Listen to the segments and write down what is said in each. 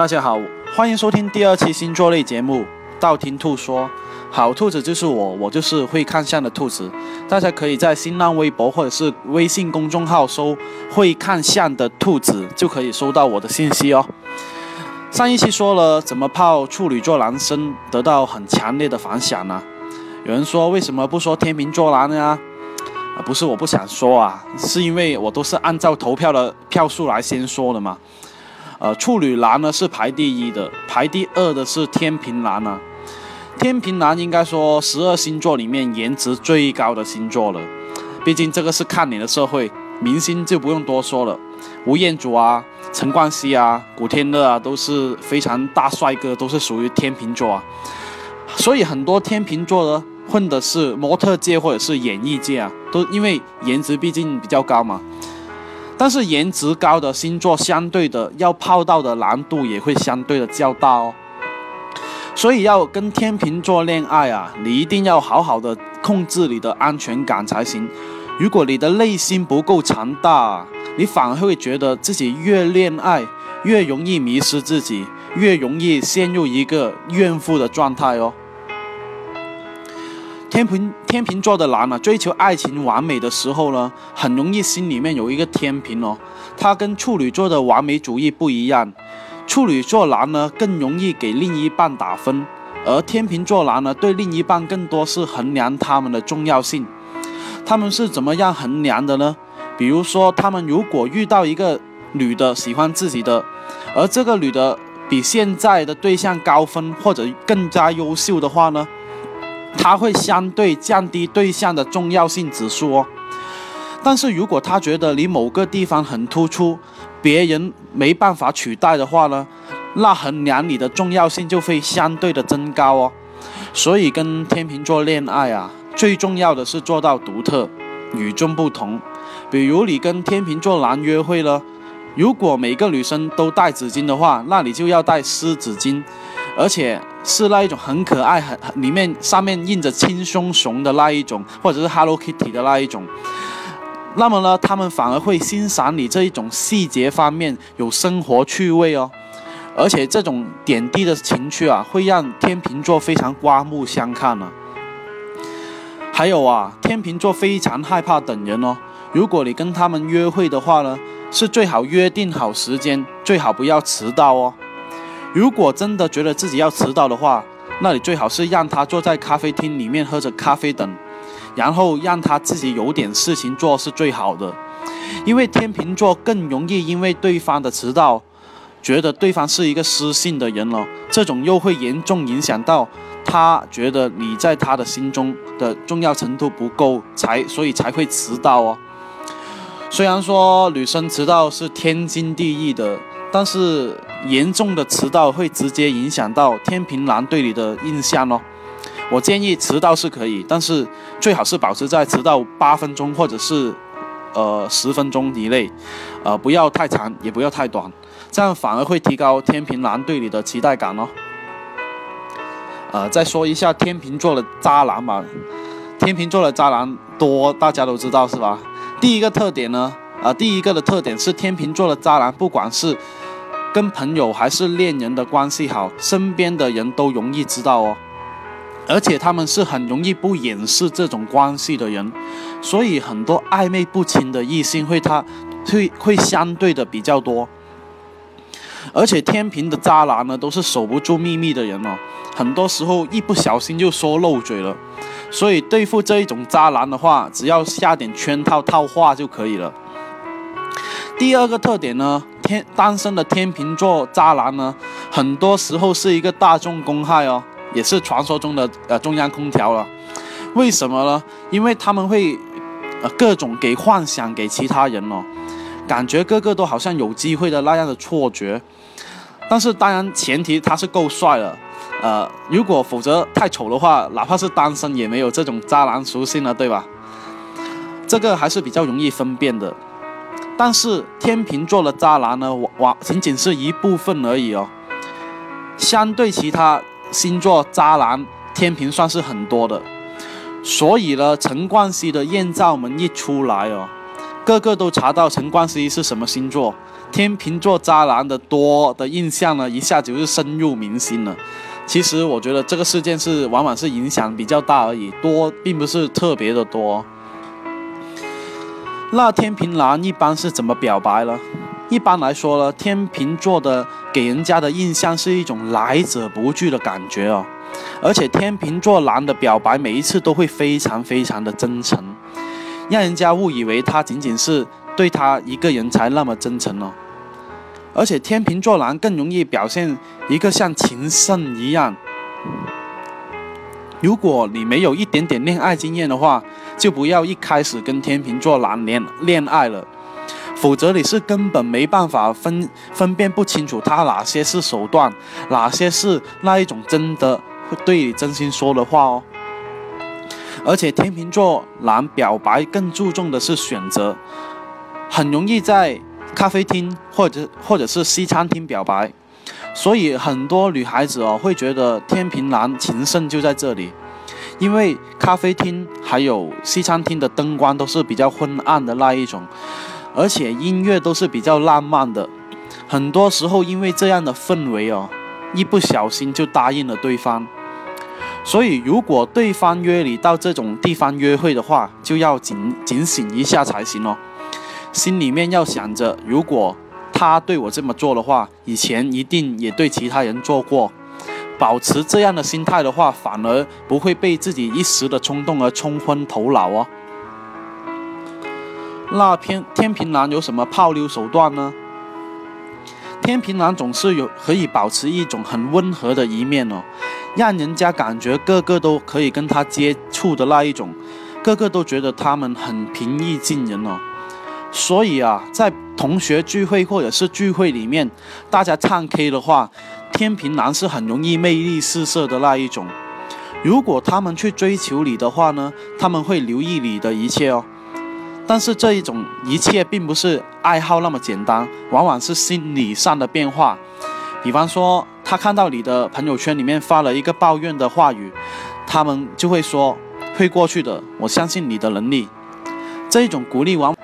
大家好，欢迎收听第二期星座类节目《道听途说》。好兔子就是我，我就是会看相的兔子。大家可以在新浪微博或者是微信公众号搜“会看相的兔子”，就可以收到我的信息哦。上一期说了怎么泡处女座男生，得到很强烈的反响呢？有人说为什么不说天秤座男呀？啊，不是我不想说啊，是因为我都是按照投票的票数来先说的嘛。呃，处女男呢是排第一的，排第二的是天平男啊。天平男应该说十二星座里面颜值最高的星座了，毕竟这个是看脸的社会，明星就不用多说了，吴彦祖啊、陈冠希啊、古天乐啊都是非常大帅哥，都是属于天秤座啊。所以很多天秤座的混的是模特界或者是演艺界啊，都因为颜值毕竟比较高嘛。但是颜值高的星座，相对的要泡到的难度也会相对的较大哦。所以要跟天秤座恋爱啊，你一定要好好的控制你的安全感才行。如果你的内心不够强大，你反而会觉得自己越恋爱越容易迷失自己，越容易陷入一个怨妇的状态哦。天平天秤座的男啊，追求爱情完美的时候呢，很容易心里面有一个天平哦。他跟处女座的完美主义不一样，处女座男呢更容易给另一半打分，而天秤座男呢对另一半更多是衡量他们的重要性。他们是怎么样衡量的呢？比如说，他们如果遇到一个女的喜欢自己的，而这个女的比现在的对象高分或者更加优秀的话呢？他会相对降低对象的重要性指数哦，但是如果他觉得你某个地方很突出，别人没办法取代的话呢，那衡量你的重要性就会相对的增高哦。所以跟天秤座恋爱啊，最重要的是做到独特、与众不同。比如你跟天秤座男约会了，如果每个女生都带纸巾的话，那你就要带湿纸巾。而且是那一种很可爱、很里面上面印着轻松熊的那一种，或者是 Hello Kitty 的那一种。那么呢，他们反而会欣赏你这一种细节方面有生活趣味哦。而且这种点滴的情趣啊，会让天秤座非常刮目相看呢。还有啊，天秤座非常害怕等人哦。如果你跟他们约会的话呢，是最好约定好时间，最好不要迟到哦。如果真的觉得自己要迟到的话，那你最好是让他坐在咖啡厅里面喝着咖啡等，然后让他自己有点事情做是最好的。因为天秤座更容易因为对方的迟到，觉得对方是一个失信的人了，这种又会严重影响到他觉得你在他的心中的重要程度不够，才所以才会迟到哦。虽然说女生迟到是天经地义的。但是严重的迟到会直接影响到天平男对你的印象哦。我建议迟到是可以，但是最好是保持在迟到八分钟或者是呃十分钟以内，呃不要太长也不要太短，这样反而会提高天平男对你的期待感哦。呃，再说一下天秤座的渣男吧，天秤座的渣男多，大家都知道是吧？第一个特点呢，啊第一个的特点是天秤座的渣男，不管是跟朋友还是恋人的关系好，身边的人都容易知道哦，而且他们是很容易不掩饰这种关系的人，所以很多暧昧不清的异性会他会会相对的比较多，而且天平的渣男呢都是守不住秘密的人哦，很多时候一不小心就说漏嘴了，所以对付这一种渣男的话，只要下点圈套套话就可以了。第二个特点呢？天单身的天秤座渣男呢，很多时候是一个大众公害哦，也是传说中的呃中央空调了。为什么呢？因为他们会呃各种给幻想给其他人哦，感觉个个都好像有机会的那样的错觉。但是当然前提他是够帅了，呃，如果否则太丑的话，哪怕是单身也没有这种渣男属性了，对吧？这个还是比较容易分辨的。但是天秤座的渣男呢，往仅仅是一部分而已哦。相对其他星座，渣男天平算是很多的。所以呢，陈冠希的艳照门一出来哦，个个都查到陈冠希是什么星座。天秤座渣男的多的印象呢，一下子就是深入民心了。其实我觉得这个事件是往往是影响比较大而已，多并不是特别的多。那天平男一般是怎么表白呢？一般来说呢，天秤座的给人家的印象是一种来者不拒的感觉哦，而且天秤座男的表白每一次都会非常非常的真诚，让人家误以为他仅仅是对他一个人才那么真诚哦。而且天秤座男更容易表现一个像情圣一样。如果你没有一点点恋爱经验的话，就不要一开始跟天秤座男恋恋爱了，否则你是根本没办法分分辨不清楚他哪些是手段，哪些是那一种真的会对你真心说的话哦。而且天秤座男表白更注重的是选择，很容易在咖啡厅或者或者是西餐厅表白。所以很多女孩子哦会觉得天平男情圣就在这里，因为咖啡厅还有西餐厅的灯光都是比较昏暗的那一种，而且音乐都是比较浪漫的。很多时候因为这样的氛围哦，一不小心就答应了对方。所以如果对方约你到这种地方约会的话，就要警警醒一下才行哦，心里面要想着如果。他对我这么做的话，以前一定也对其他人做过。保持这样的心态的话，反而不会被自己一时的冲动而冲昏头脑哦。那天天平男有什么泡妞手段呢？天平男总是有可以保持一种很温和的一面哦，让人家感觉个个都可以跟他接触的那一种，个个都觉得他们很平易近人哦。所以啊，在同学聚会或者是聚会里面，大家唱 K 的话，天平男是很容易魅力四射的那一种。如果他们去追求你的话呢，他们会留意你的一切哦。但是这一种一切并不是爱好那么简单，往往是心理上的变化。比方说，他看到你的朋友圈里面发了一个抱怨的话语，他们就会说会过去的，我相信你的能力。这一种鼓励往。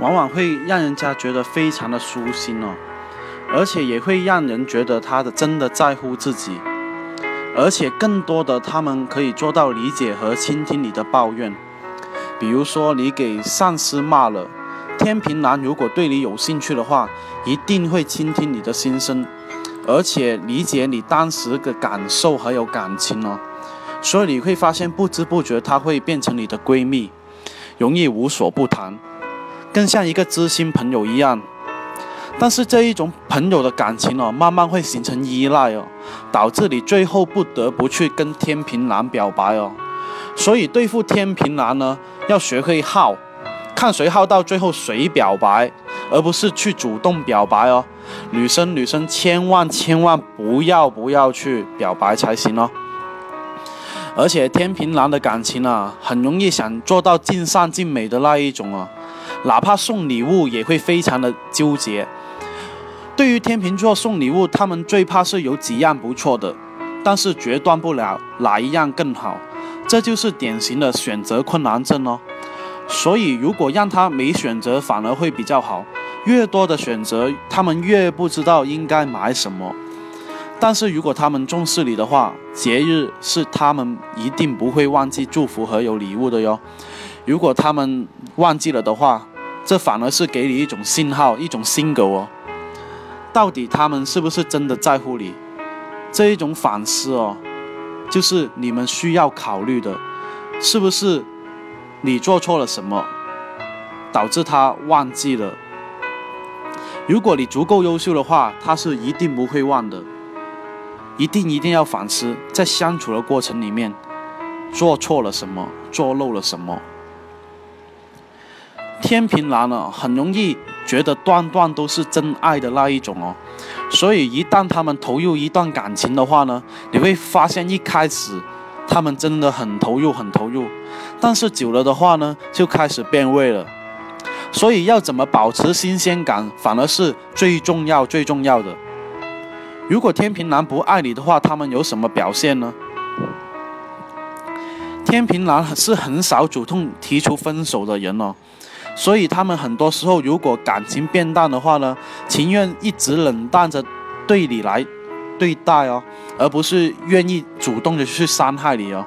往往会让人家觉得非常的舒心哦，而且也会让人觉得他的真的在乎自己，而且更多的他们可以做到理解和倾听你的抱怨。比如说你给上司骂了，天平男如果对你有兴趣的话，一定会倾听你的心声，而且理解你当时的感受还有感情哦。所以你会发现不知不觉他会变成你的闺蜜，容易无所不谈。更像一个知心朋友一样，但是这一种朋友的感情哦，慢慢会形成依赖哦，导致你最后不得不去跟天平男表白哦。所以对付天平男呢，要学会耗，看谁耗到最后谁表白，而不是去主动表白哦。女生女生千万千万不要不要去表白才行哦。而且天平男的感情啊，很容易想做到尽善尽美的那一种啊。哪怕送礼物也会非常的纠结。对于天秤座送礼物，他们最怕是有几样不错的，但是决断不了哪一样更好，这就是典型的选择困难症哦。所以如果让他没选择，反而会比较好。越多的选择，他们越不知道应该买什么。但是如果他们重视你的话，节日是他们一定不会忘记祝福和有礼物的哟。如果他们忘记了的话，这反而是给你一种信号，一种信狗哦。到底他们是不是真的在乎你？这一种反思哦，就是你们需要考虑的，是不是你做错了什么，导致他忘记了？如果你足够优秀的话，他是一定不会忘的。一定一定要反思，在相处的过程里面，做错了什么，做漏了什么。天平男呢，很容易觉得段段都是真爱的那一种哦，所以一旦他们投入一段感情的话呢，你会发现一开始他们真的很投入很投入，但是久了的话呢，就开始变味了。所以要怎么保持新鲜感，反而是最重要最重要的。如果天平男不爱你的话，他们有什么表现呢？天平男是很少主动提出分手的人哦。所以他们很多时候如果感情变淡的话呢，情愿一直冷淡着对你来对待哦，而不是愿意主动的去伤害你哦。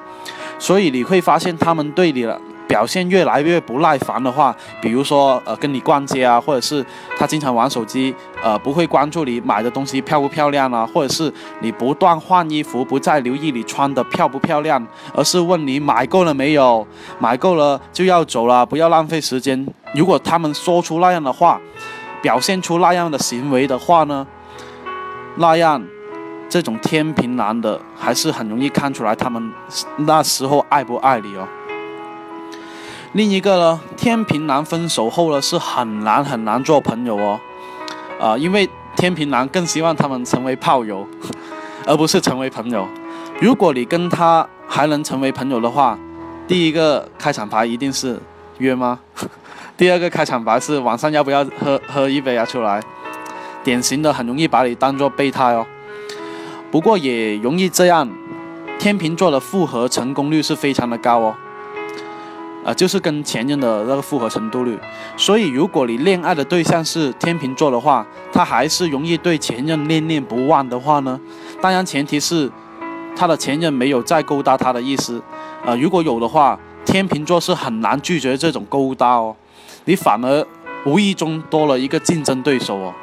所以你会发现他们对你了。表现越来越不耐烦的话，比如说呃跟你逛街啊，或者是他经常玩手机，呃不会关注你买的东西漂不漂亮啊，或者是你不断换衣服，不再留意你穿的漂不漂亮，而是问你买够了没有，买够了就要走了，不要浪费时间。如果他们说出那样的话，表现出那样的行为的话呢，那样这种天平男的还是很容易看出来他们那时候爱不爱你哦。另一个呢，天平男分手后呢是很难很难做朋友哦，啊，因为天平男更希望他们成为炮友，而不是成为朋友。如果你跟他还能成为朋友的话，第一个开场白一定是约吗？第二个开场白是晚上要不要喝喝一杯啊？出来，典型的很容易把你当做备胎哦。不过也容易这样，天秤座的复合成功率是非常的高哦。啊，就是跟前任的那个复合程度率，所以如果你恋爱的对象是天秤座的话，他还是容易对前任念念不忘的话呢？当然前提是他的前任没有再勾搭他的意思，啊，如果有的话，天秤座是很难拒绝这种勾搭哦，你反而无意中多了一个竞争对手哦。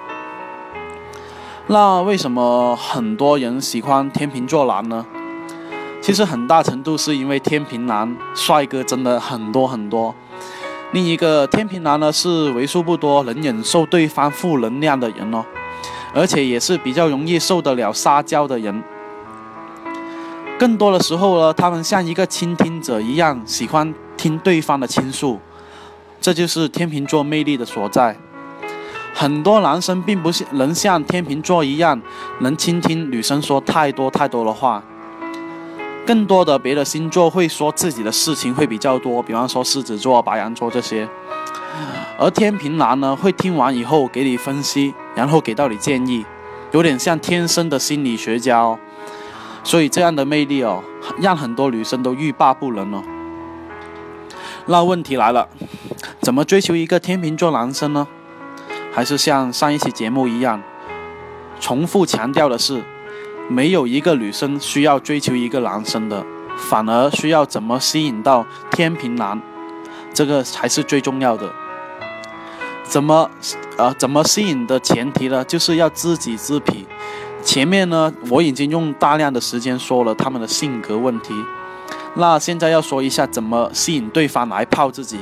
那为什么很多人喜欢天秤座男呢？其实很大程度是因为天平男帅哥真的很多很多，另一个天平男呢是为数不多能忍受对方负能量的人哦，而且也是比较容易受得了撒娇的人。更多的时候呢，他们像一个倾听者一样，喜欢听对方的倾诉，这就是天秤座魅力的所在。很多男生并不是能像天秤座一样，能倾听女生说太多太多的话。更多的别的星座会说自己的事情会比较多，比方说狮子座、白羊座这些，而天平男呢会听完以后给你分析，然后给到你建议，有点像天生的心理学家哦。所以这样的魅力哦，让很多女生都欲罢不能哦。那问题来了，怎么追求一个天秤座男生呢？还是像上一期节目一样，重复强调的是。没有一个女生需要追求一个男生的，反而需要怎么吸引到天平男，这个才是最重要的。怎么，呃，怎么吸引的前提呢？就是要知己知彼。前面呢，我已经用大量的时间说了他们的性格问题，那现在要说一下怎么吸引对方来泡自己。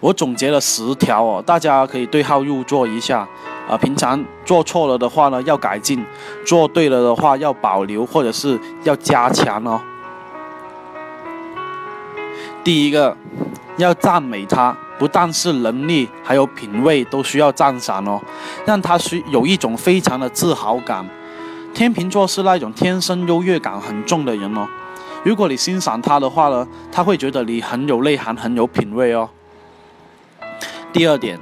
我总结了十条哦，大家可以对号入座一下。啊，平常做错了的话呢，要改进；做对了的话，要保留或者是要加强哦。第一个，要赞美他，不但是能力，还有品味都需要赞赏哦，让他需有一种非常的自豪感。天秤座是那种天生优越感很重的人哦，如果你欣赏他的话呢，他会觉得你很有内涵，很有品味哦。第二点。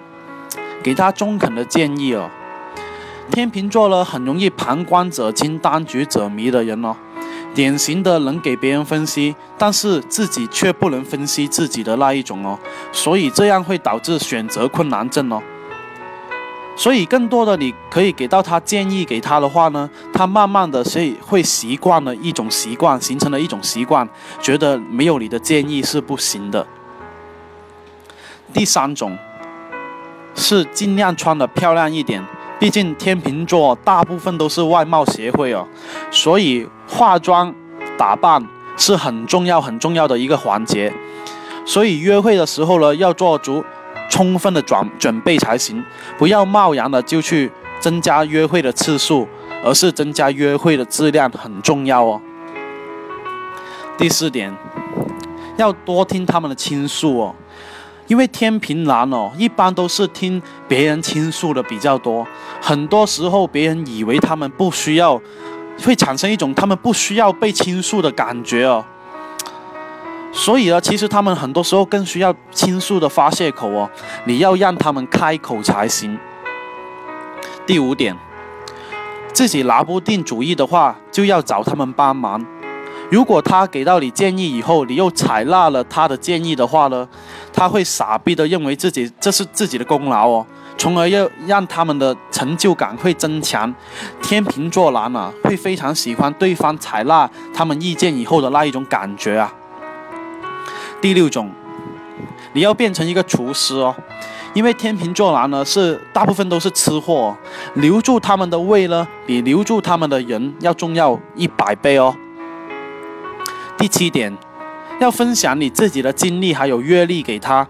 给他中肯的建议哦。天秤座呢，很容易旁观者清，当局者迷的人哦，典型的能给别人分析，但是自己却不能分析自己的那一种哦，所以这样会导致选择困难症哦。所以更多的你可以给到他建议给他的话呢，他慢慢的是会习惯了一种习惯，形成了一种习惯，觉得没有你的建议是不行的。第三种。是尽量穿的漂亮一点，毕竟天秤座大部分都是外貌协会哦，所以化妆打扮是很重要很重要的一个环节。所以约会的时候呢，要做足充分的准准备才行，不要贸然的就去增加约会的次数，而是增加约会的质量很重要哦。第四点，要多听他们的倾诉哦。因为天平男哦，一般都是听别人倾诉的比较多，很多时候别人以为他们不需要，会产生一种他们不需要被倾诉的感觉哦。所以呢，其实他们很多时候更需要倾诉的发泄口哦，你要让他们开口才行。第五点，自己拿不定主意的话，就要找他们帮忙。如果他给到你建议以后，你又采纳了他的建议的话呢？他会傻逼的认为自己这是自己的功劳哦，从而要让他们的成就感会增强。天秤座男啊，会非常喜欢对方采纳他们意见以后的那一种感觉啊。第六种，你要变成一个厨师哦。因为天秤座男呢是大部分都是吃货，留住他们的胃呢比留住他们的人要重要一百倍哦。第七点，要分享你自己的经历还有阅历给他。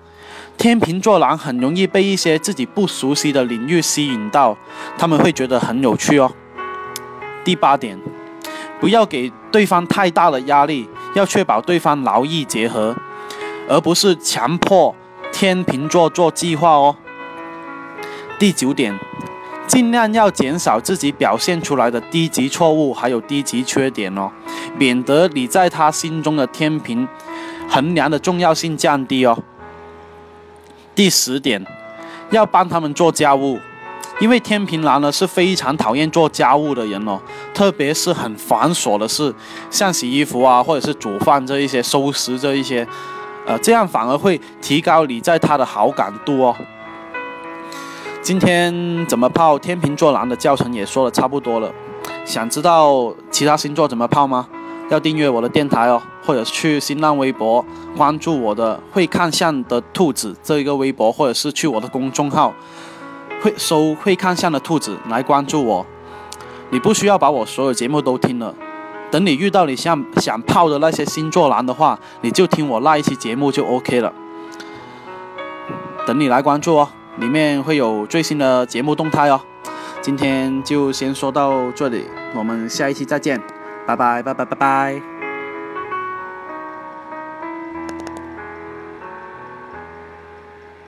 天秤座男很容易被一些自己不熟悉的领域吸引到，他们会觉得很有趣哦。第八点，不要给对方太大的压力，要确保对方劳逸结合，而不是强迫。天秤座做计划哦。第九点，尽量要减少自己表现出来的低级错误，还有低级缺点哦，免得你在他心中的天平衡量的重要性降低哦。第十点，要帮他们做家务，因为天平男呢是非常讨厌做家务的人哦，特别是很繁琐的事，像洗衣服啊，或者是煮饭这一些、收拾这一些。呃，这样反而会提高你在他的好感度哦。今天怎么泡天秤座男的教程也说的差不多了，想知道其他星座怎么泡吗？要订阅我的电台哦，或者去新浪微博关注我的会看相的兔子这一个微博，或者是去我的公众号会搜会看相的兔子来关注我。你不需要把我所有节目都听了。等你遇到你想想泡的那些星座男的话，你就听我那一期节目就 OK 了。等你来关注哦，里面会有最新的节目动态哦。今天就先说到这里，我们下一期再见，拜拜拜拜拜拜。